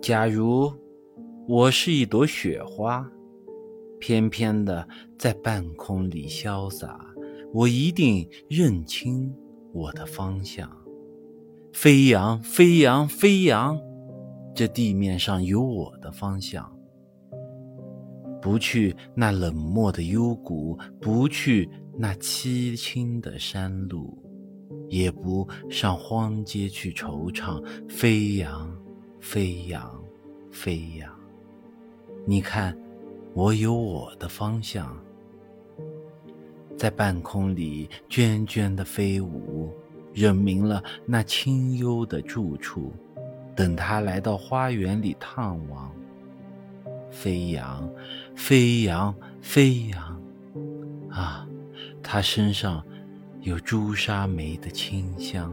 假如我是一朵雪花，翩翩的在半空里潇洒，我一定认清我的方向，飞扬，飞扬，飞扬。这地面上有我的方向，不去那冷漠的幽谷，不去那凄清的山路，也不上荒街去惆怅。飞扬，飞扬，飞扬。你看，我有我的方向，在半空里涓涓的飞舞，认明了那清幽的住处。等他来到花园里探望，飞扬，飞扬，飞扬，啊，他身上有朱砂梅的清香。